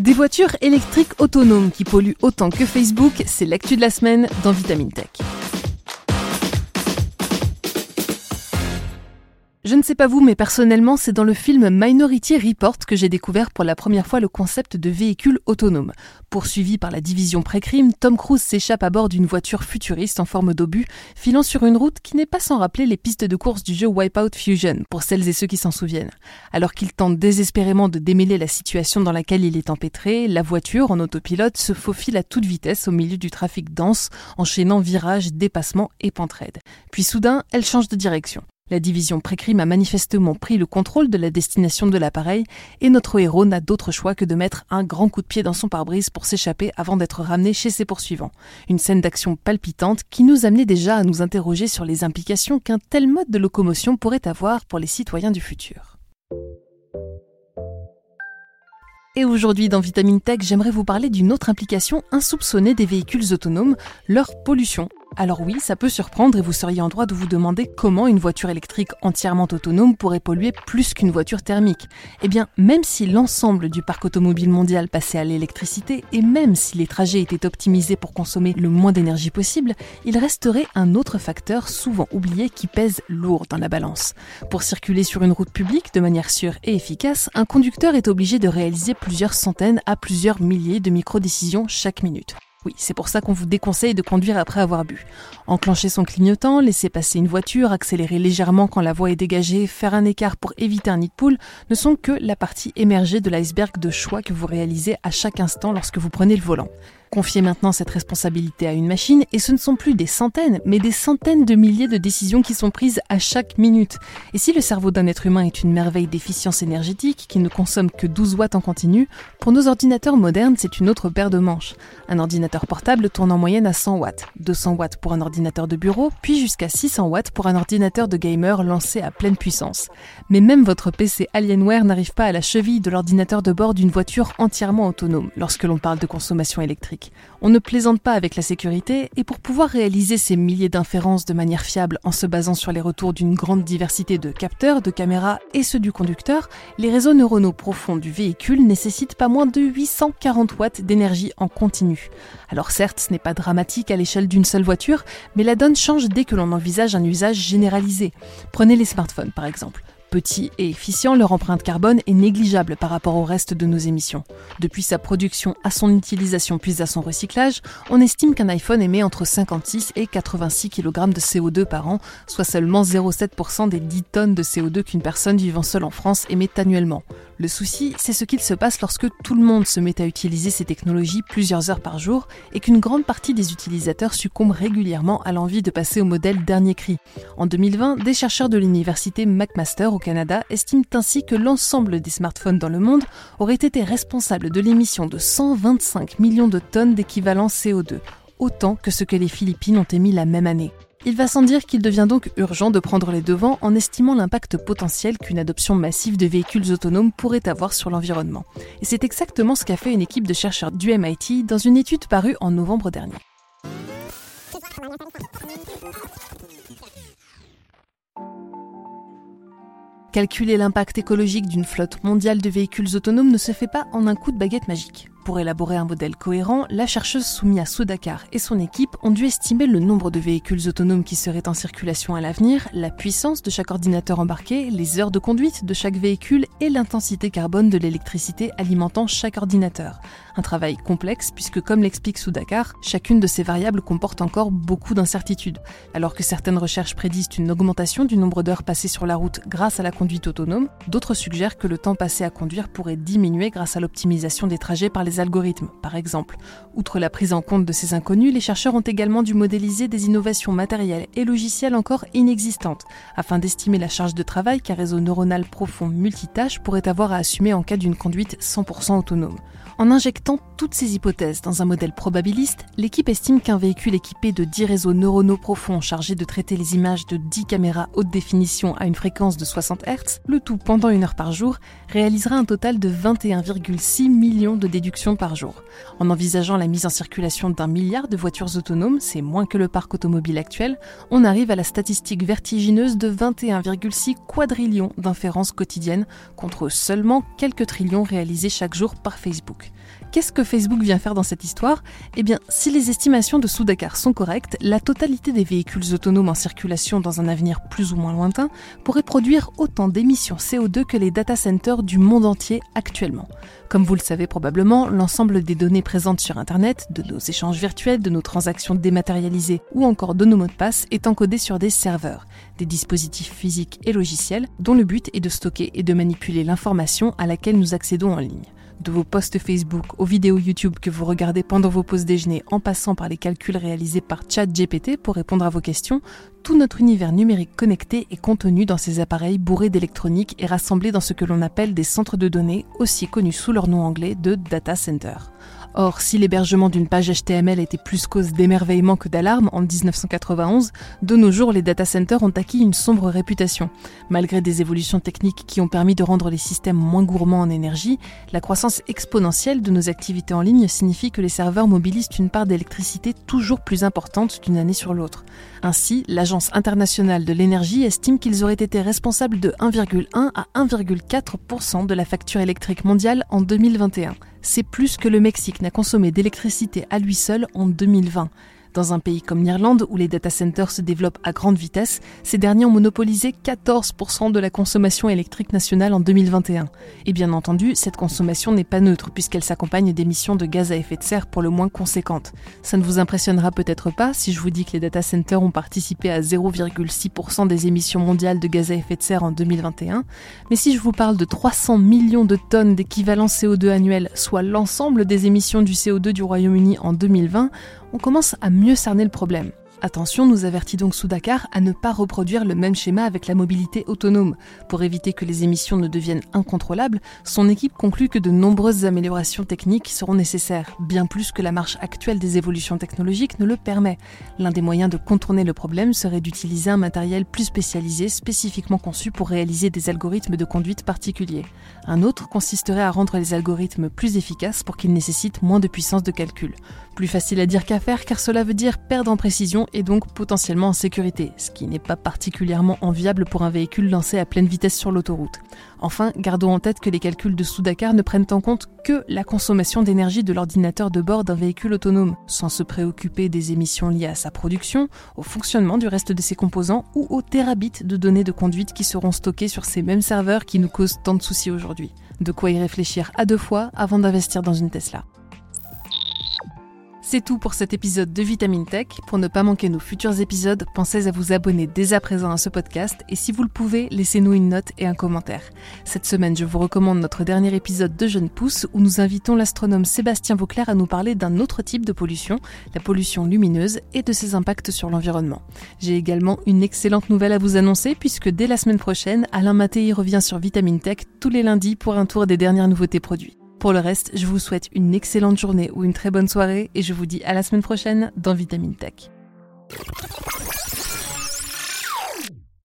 Des voitures électriques autonomes qui polluent autant que Facebook, c'est l'actu de la semaine dans Vitamine Tech. Je ne sais pas vous, mais personnellement, c'est dans le film Minority Report que j'ai découvert pour la première fois le concept de véhicule autonome. Poursuivi par la division pré-crime, Tom Cruise s'échappe à bord d'une voiture futuriste en forme d'obus, filant sur une route qui n'est pas sans rappeler les pistes de course du jeu Wipeout Fusion, pour celles et ceux qui s'en souviennent. Alors qu'il tente désespérément de démêler la situation dans laquelle il est empêtré, la voiture, en autopilote, se faufile à toute vitesse au milieu du trafic dense, enchaînant virages, dépassements et pentes raides. Puis soudain, elle change de direction. La division pré-crime a manifestement pris le contrôle de la destination de l'appareil et notre héros n'a d'autre choix que de mettre un grand coup de pied dans son pare-brise pour s'échapper avant d'être ramené chez ses poursuivants. Une scène d'action palpitante qui nous amenait déjà à nous interroger sur les implications qu'un tel mode de locomotion pourrait avoir pour les citoyens du futur. Et aujourd'hui dans Vitamine Tech, j'aimerais vous parler d'une autre implication insoupçonnée des véhicules autonomes, leur pollution alors oui, ça peut surprendre et vous seriez en droit de vous demander comment une voiture électrique entièrement autonome pourrait polluer plus qu'une voiture thermique. Eh bien, même si l'ensemble du parc automobile mondial passait à l'électricité et même si les trajets étaient optimisés pour consommer le moins d'énergie possible, il resterait un autre facteur souvent oublié qui pèse lourd dans la balance. Pour circuler sur une route publique de manière sûre et efficace, un conducteur est obligé de réaliser plusieurs centaines à plusieurs milliers de micro-décisions chaque minute. Oui, c'est pour ça qu'on vous déconseille de conduire après avoir bu. Enclencher son clignotant, laisser passer une voiture, accélérer légèrement quand la voie est dégagée, faire un écart pour éviter un nid de poule ne sont que la partie émergée de l'iceberg de choix que vous réalisez à chaque instant lorsque vous prenez le volant. Confiez maintenant cette responsabilité à une machine et ce ne sont plus des centaines, mais des centaines de milliers de décisions qui sont prises à chaque minute. Et si le cerveau d'un être humain est une merveille d'efficience énergétique qui ne consomme que 12 watts en continu, pour nos ordinateurs modernes, c'est une autre paire de manches. Un ordinateur portable tourne en moyenne à 100 watts, 200 watts pour un ordinateur de bureau, puis jusqu'à 600 watts pour un ordinateur de gamer lancé à pleine puissance. Mais même votre PC Alienware n'arrive pas à la cheville de l'ordinateur de bord d'une voiture entièrement autonome lorsque l'on parle de consommation électrique. On ne plaisante pas avec la sécurité et pour pouvoir réaliser ces milliers d'inférences de manière fiable en se basant sur les retours d'une grande diversité de capteurs, de caméras et ceux du conducteur, les réseaux neuronaux profonds du véhicule nécessitent pas moins de 840 watts d'énergie en continu. Alors certes, ce n'est pas dramatique à l'échelle d'une seule voiture, mais la donne change dès que l'on envisage un usage généralisé. Prenez les smartphones par exemple. Petit et efficient, leur empreinte carbone est négligeable par rapport au reste de nos émissions. Depuis sa production à son utilisation puis à son recyclage, on estime qu'un iPhone émet entre 56 et 86 kg de CO2 par an, soit seulement 0,7% des 10 tonnes de CO2 qu'une personne vivant seule en France émet annuellement. Le souci, c'est ce qu'il se passe lorsque tout le monde se met à utiliser ces technologies plusieurs heures par jour et qu'une grande partie des utilisateurs succombent régulièrement à l'envie de passer au modèle dernier cri. En 2020, des chercheurs de l'université McMaster Canada estiment ainsi que l'ensemble des smartphones dans le monde auraient été responsables de l'émission de 125 millions de tonnes d'équivalent CO2, autant que ce que les Philippines ont émis la même année. Il va sans dire qu'il devient donc urgent de prendre les devants en estimant l'impact potentiel qu'une adoption massive de véhicules autonomes pourrait avoir sur l'environnement. Et c'est exactement ce qu'a fait une équipe de chercheurs du MIT dans une étude parue en novembre dernier. Calculer l'impact écologique d'une flotte mondiale de véhicules autonomes ne se fait pas en un coup de baguette magique. Pour élaborer un modèle cohérent, la chercheuse Soumia Soudakar et son équipe ont dû estimer le nombre de véhicules autonomes qui seraient en circulation à l'avenir, la puissance de chaque ordinateur embarqué, les heures de conduite de chaque véhicule et l'intensité carbone de l'électricité alimentant chaque ordinateur. Un travail complexe puisque, comme l'explique Soudakar, chacune de ces variables comporte encore beaucoup d'incertitudes. Alors que certaines recherches prédisent une augmentation du nombre d'heures passées sur la route grâce à la conduite autonome, d'autres suggèrent que le temps passé à conduire pourrait diminuer grâce à l'optimisation des trajets par les algorithmes, par exemple. Outre la prise en compte de ces inconnus, les chercheurs ont également dû modéliser des innovations matérielles et logicielles encore inexistantes, afin d'estimer la charge de travail qu'un réseau neuronal profond multitâche pourrait avoir à assumer en cas d'une conduite 100% autonome. En injectant toutes ces hypothèses dans un modèle probabiliste, l'équipe estime qu'un véhicule équipé de 10 réseaux neuronaux profonds chargés de traiter les images de 10 caméras haute définition à une fréquence de 60 Hz, le tout pendant une heure par jour, réalisera un total de 21,6 millions de déductions par jour. En envisageant la mise en circulation d'un milliard de voitures autonomes, c'est moins que le parc automobile actuel, on arrive à la statistique vertigineuse de 21,6 quadrillions d'inférences quotidiennes contre seulement quelques trillions réalisés chaque jour par Facebook. Qu'est-ce que Facebook vient faire dans cette histoire? Eh bien, si les estimations de Soudakar sont correctes, la totalité des véhicules autonomes en circulation dans un avenir plus ou moins lointain pourrait produire autant d'émissions CO2 que les data centers du monde entier actuellement. Comme vous le savez probablement, l'ensemble des données présentes sur Internet, de nos échanges virtuels, de nos transactions dématérialisées ou encore de nos mots de passe est encodé sur des serveurs, des dispositifs physiques et logiciels dont le but est de stocker et de manipuler l'information à laquelle nous accédons en ligne de vos posts Facebook aux vidéos YouTube que vous regardez pendant vos pauses déjeuner en passant par les calculs réalisés par ChatGPT pour répondre à vos questions, tout notre univers numérique connecté est contenu dans ces appareils bourrés d'électronique et rassemblés dans ce que l'on appelle des centres de données, aussi connus sous leur nom anglais de data center. Or, si l'hébergement d'une page HTML était plus cause d'émerveillement que d'alarme en 1991, de nos jours les data centers ont acquis une sombre réputation. Malgré des évolutions techniques qui ont permis de rendre les systèmes moins gourmands en énergie, la croissance exponentielle de nos activités en ligne signifie que les serveurs mobilisent une part d'électricité toujours plus importante d'une année sur l'autre. Ainsi, l'Agence internationale de l'énergie estime qu'ils auraient été responsables de 1,1 à 1,4% de la facture électrique mondiale en 2021 c'est plus que le Mexique n'a consommé d'électricité à lui seul en 2020. Dans un pays comme l'Irlande, où les data centers se développent à grande vitesse, ces derniers ont monopolisé 14% de la consommation électrique nationale en 2021. Et bien entendu, cette consommation n'est pas neutre, puisqu'elle s'accompagne d'émissions de gaz à effet de serre pour le moins conséquentes. Ça ne vous impressionnera peut-être pas si je vous dis que les data centers ont participé à 0,6% des émissions mondiales de gaz à effet de serre en 2021, mais si je vous parle de 300 millions de tonnes d'équivalent CO2 annuel, soit l'ensemble des émissions du CO2 du Royaume-Uni en 2020, on commence à mieux cerner le problème. Attention, nous avertit donc Soudakar à ne pas reproduire le même schéma avec la mobilité autonome. Pour éviter que les émissions ne deviennent incontrôlables, son équipe conclut que de nombreuses améliorations techniques seront nécessaires, bien plus que la marche actuelle des évolutions technologiques ne le permet. L'un des moyens de contourner le problème serait d'utiliser un matériel plus spécialisé, spécifiquement conçu pour réaliser des algorithmes de conduite particuliers. Un autre consisterait à rendre les algorithmes plus efficaces pour qu'ils nécessitent moins de puissance de calcul. Plus facile à dire qu'à faire car cela veut dire perdre en précision et donc potentiellement en sécurité, ce qui n'est pas particulièrement enviable pour un véhicule lancé à pleine vitesse sur l'autoroute. Enfin, gardons en tête que les calculs de Soudakar ne prennent en compte que la consommation d'énergie de l'ordinateur de bord d'un véhicule autonome, sans se préoccuper des émissions liées à sa production, au fonctionnement du reste de ses composants ou aux terabits de données de conduite qui seront stockés sur ces mêmes serveurs qui nous causent tant de soucis aujourd'hui. De quoi y réfléchir à deux fois avant d'investir dans une Tesla. C'est tout pour cet épisode de Vitamine Tech. Pour ne pas manquer nos futurs épisodes, pensez à vous abonner dès à présent à ce podcast et si vous le pouvez, laissez-nous une note et un commentaire. Cette semaine, je vous recommande notre dernier épisode de Jeune Pousse où nous invitons l'astronome Sébastien Vauclair à nous parler d'un autre type de pollution, la pollution lumineuse et de ses impacts sur l'environnement. J'ai également une excellente nouvelle à vous annoncer puisque dès la semaine prochaine, Alain Mattei revient sur Vitamine Tech tous les lundis pour un tour des dernières nouveautés produits. Pour le reste, je vous souhaite une excellente journée ou une très bonne soirée et je vous dis à la semaine prochaine dans Vitamine Tech.